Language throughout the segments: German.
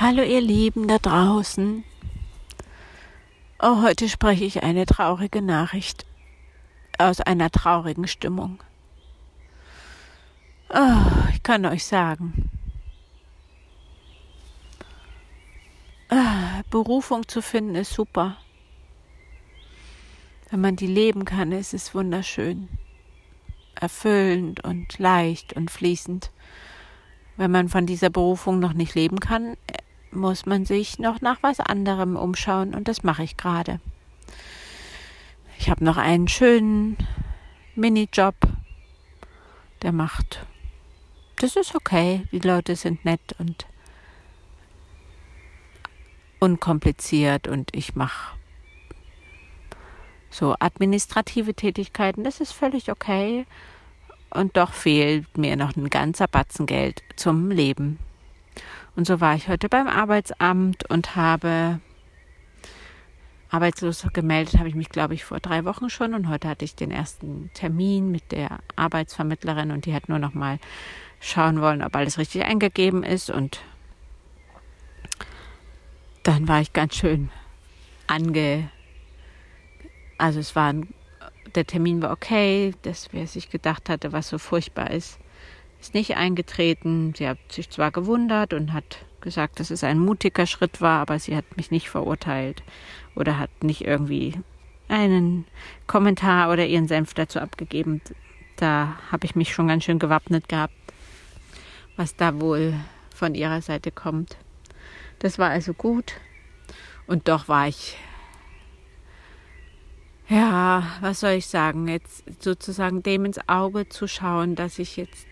Hallo ihr Lieben da draußen. Oh, heute spreche ich eine traurige Nachricht aus einer traurigen Stimmung. Oh, ich kann euch sagen, ah, Berufung zu finden ist super. Wenn man die leben kann, ist es wunderschön, erfüllend und leicht und fließend. Wenn man von dieser Berufung noch nicht leben kann, muss man sich noch nach was anderem umschauen und das mache ich gerade. Ich habe noch einen schönen Minijob, der macht. Das ist okay, die Leute sind nett und unkompliziert und ich mache so administrative Tätigkeiten, das ist völlig okay. Und doch fehlt mir noch ein ganzer Batzen Geld zum Leben. Und so war ich heute beim Arbeitsamt und habe arbeitslos gemeldet, habe ich mich, glaube ich, vor drei Wochen schon. Und heute hatte ich den ersten Termin mit der Arbeitsvermittlerin und die hat nur noch mal schauen wollen, ob alles richtig eingegeben ist. Und dann war ich ganz schön ange. Also es war ein, der Termin war okay, dass wer sich gedacht hatte, was so furchtbar ist, ist nicht eingetreten. Sie hat sich zwar gewundert und hat gesagt, dass es ein mutiger Schritt war, aber sie hat mich nicht verurteilt oder hat nicht irgendwie einen Kommentar oder ihren Senf dazu abgegeben. Da habe ich mich schon ganz schön gewappnet gehabt, was da wohl von ihrer Seite kommt. Das war also gut. Und doch war ich, ja, was soll ich sagen, jetzt sozusagen dem ins Auge zu schauen, dass ich jetzt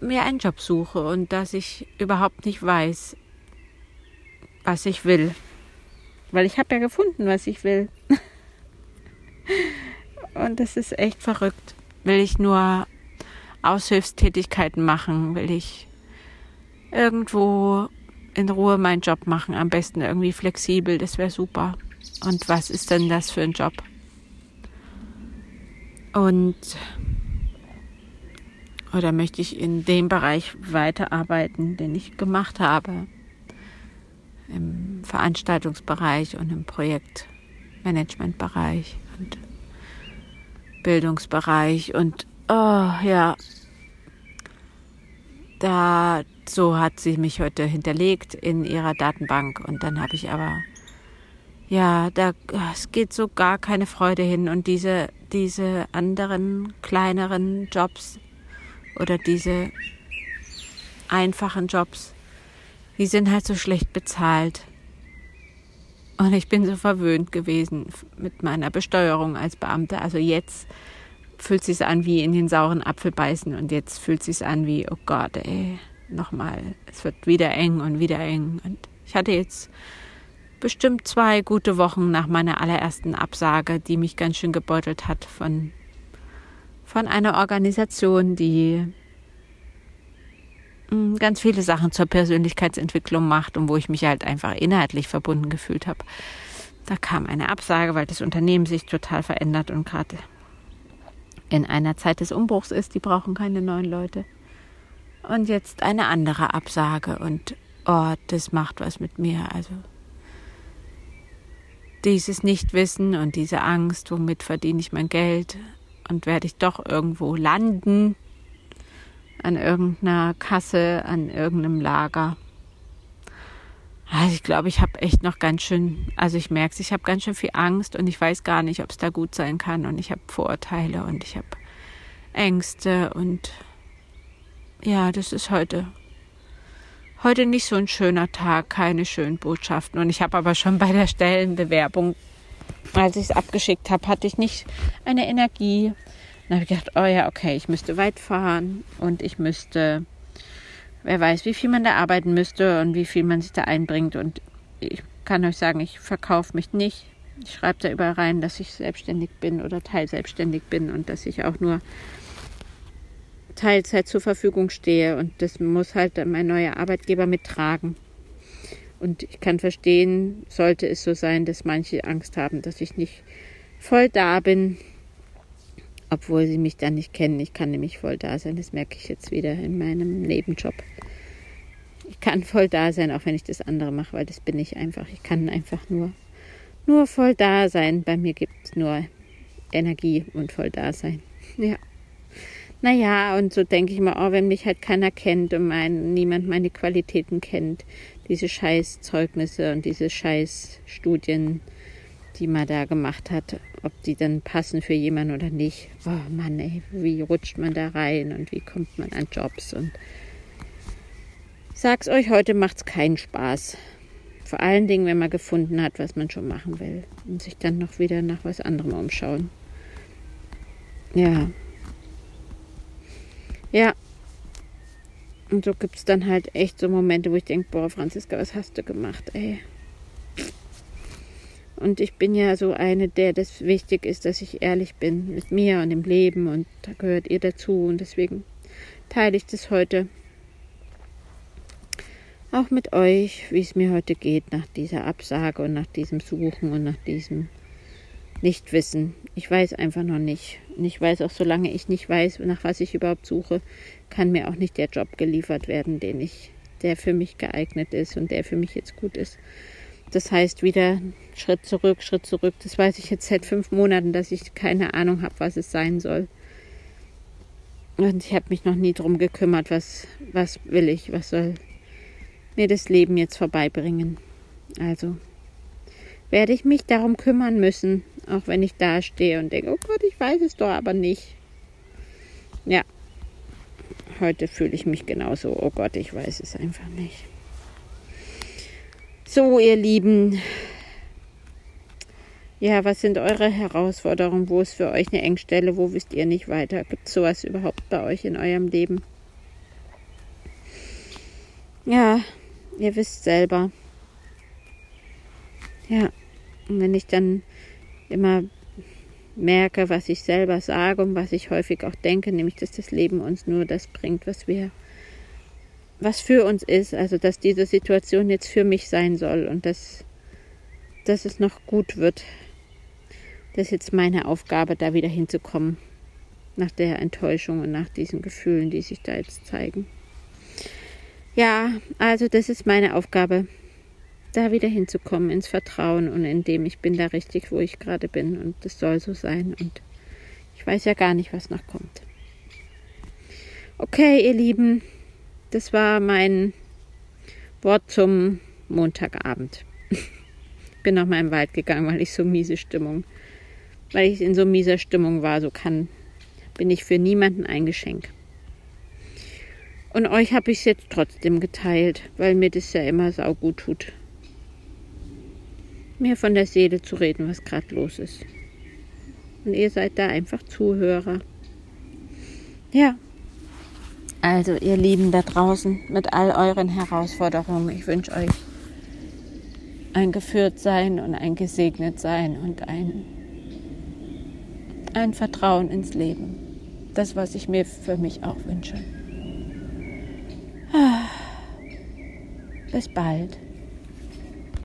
mir einen Job suche und dass ich überhaupt nicht weiß, was ich will. Weil ich habe ja gefunden, was ich will. und das ist echt verrückt. Will ich nur Aushilfstätigkeiten machen? Will ich irgendwo in Ruhe meinen Job machen? Am besten irgendwie flexibel, das wäre super. Und was ist denn das für ein Job? Und oder möchte ich in dem Bereich weiterarbeiten, den ich gemacht habe? Im Veranstaltungsbereich und im Projektmanagementbereich und Bildungsbereich und oh ja, da so hat sie mich heute hinterlegt in ihrer Datenbank und dann habe ich aber ja, da es geht so gar keine Freude hin und diese diese anderen kleineren Jobs oder diese einfachen Jobs, die sind halt so schlecht bezahlt. Und ich bin so verwöhnt gewesen mit meiner Besteuerung als Beamte. Also jetzt fühlt sich an wie in den sauren Apfel beißen und jetzt fühlt sich an wie, oh Gott, ey, nochmal, es wird wieder eng und wieder eng. Und ich hatte jetzt bestimmt zwei gute Wochen nach meiner allerersten Absage, die mich ganz schön gebeutelt hat von von einer Organisation, die mm, ganz viele Sachen zur Persönlichkeitsentwicklung macht und wo ich mich halt einfach inhaltlich verbunden gefühlt habe. Da kam eine Absage, weil das Unternehmen sich total verändert und gerade in einer Zeit des Umbruchs ist. Die brauchen keine neuen Leute. Und jetzt eine andere Absage und oh, das macht was mit mir. Also dieses Nichtwissen und diese Angst, womit verdiene ich mein Geld, und werde ich doch irgendwo landen, an irgendeiner Kasse, an irgendeinem Lager. Also ich glaube, ich habe echt noch ganz schön, also ich merke es, ich habe ganz schön viel Angst und ich weiß gar nicht, ob es da gut sein kann. Und ich habe Vorurteile und ich habe Ängste und ja, das ist heute heute nicht so ein schöner Tag, keine schönen Botschaften. Und ich habe aber schon bei der Stellenbewerbung als ich es abgeschickt habe, hatte ich nicht eine Energie. Dann habe ich gedacht, oh ja, okay, ich müsste weit fahren und ich müsste, wer weiß, wie viel man da arbeiten müsste und wie viel man sich da einbringt. Und ich kann euch sagen, ich verkaufe mich nicht. Ich schreibe da überall rein, dass ich selbstständig bin oder teilselbstständig bin und dass ich auch nur Teilzeit zur Verfügung stehe. Und das muss halt mein neuer Arbeitgeber mittragen. Und ich kann verstehen, sollte es so sein, dass manche Angst haben, dass ich nicht voll da bin, obwohl sie mich dann nicht kennen. Ich kann nämlich voll da sein. Das merke ich jetzt wieder in meinem Nebenjob. Ich kann voll da sein, auch wenn ich das andere mache, weil das bin ich einfach. Ich kann einfach nur, nur voll da sein. Bei mir gibt es nur Energie und voll da sein. Ja. Naja, und so denke ich mal, oh, wenn mich halt keiner kennt und mein, niemand meine Qualitäten kennt, diese scheiß Zeugnisse und diese scheiß Studien, die man da gemacht hat, ob die dann passen für jemanden oder nicht. Oh Mann, ey, wie rutscht man da rein und wie kommt man an Jobs und sag's euch, heute macht's keinen Spaß. Vor allen Dingen, wenn man gefunden hat, was man schon machen will und sich dann noch wieder nach was anderem umschauen. Ja. Ja. Und so gibt's dann halt echt so Momente, wo ich denke, boah, Franziska, was hast du gemacht, ey? Und ich bin ja so eine, der das wichtig ist, dass ich ehrlich bin mit mir und im Leben und da gehört ihr dazu und deswegen teile ich das heute auch mit euch, wie es mir heute geht nach dieser Absage und nach diesem Suchen und nach diesem Nichtwissen. Ich weiß einfach noch nicht. Ich weiß auch, solange ich nicht weiß, nach was ich überhaupt suche, kann mir auch nicht der Job geliefert werden, den ich, der für mich geeignet ist und der für mich jetzt gut ist. Das heißt wieder Schritt zurück, Schritt zurück. Das weiß ich jetzt seit fünf Monaten, dass ich keine Ahnung habe, was es sein soll. Und ich habe mich noch nie drum gekümmert, was, was will ich, was soll mir das Leben jetzt vorbeibringen. Also werde ich mich darum kümmern müssen, auch wenn ich da stehe und denke, oh Gott, ich weiß es doch aber nicht. Ja, heute fühle ich mich genauso, oh Gott, ich weiß es einfach nicht. So, ihr Lieben, ja, was sind eure Herausforderungen? Wo ist für euch eine Engstelle? Wo wisst ihr nicht weiter? Gibt es sowas überhaupt bei euch in eurem Leben? Ja, ihr wisst selber. Ja, und wenn ich dann immer merke, was ich selber sage und was ich häufig auch denke, nämlich dass das Leben uns nur das bringt, was wir was für uns ist, also dass diese Situation jetzt für mich sein soll und dass, dass es noch gut wird. Das ist jetzt meine Aufgabe, da wieder hinzukommen, nach der Enttäuschung und nach diesen Gefühlen, die sich da jetzt zeigen. Ja, also das ist meine Aufgabe, da wieder hinzukommen ins Vertrauen und in dem ich bin da richtig, wo ich gerade bin und das soll so sein und ich weiß ja gar nicht, was noch kommt. Okay, ihr Lieben, das war mein Wort zum Montagabend. bin noch mal im Wald gegangen, weil ich so miese Stimmung, weil ich in so mieser Stimmung war, so kann, bin ich für niemanden ein Geschenk. Und euch habe ich es jetzt trotzdem geteilt, weil mir das ja immer saugut tut. Mir von der Seele zu reden, was gerade los ist. Und ihr seid da einfach Zuhörer. Ja, also, ihr Lieben da draußen, mit all euren Herausforderungen, ich wünsche euch ein geführt sein und ein gesegnet sein und ein, ein Vertrauen ins Leben. Das, was ich mir für mich auch wünsche. Ah, bis bald.